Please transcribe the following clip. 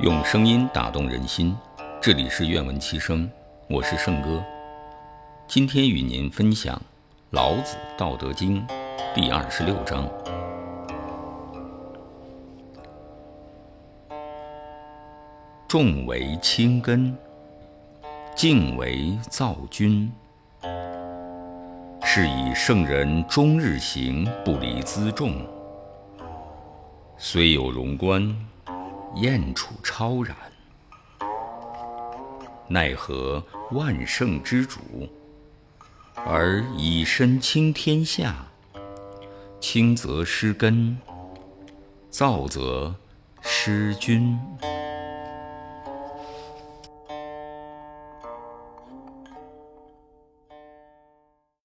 用声音打动人心，这里是愿闻其声，我是圣哥。今天与您分享《老子·道德经》第二十六章：重为轻根，静为躁君。是以圣人终日行，不离辎重。虽有荣观，燕处超然。奈何万圣之主，而以身倾天下？轻则失根，躁则失君。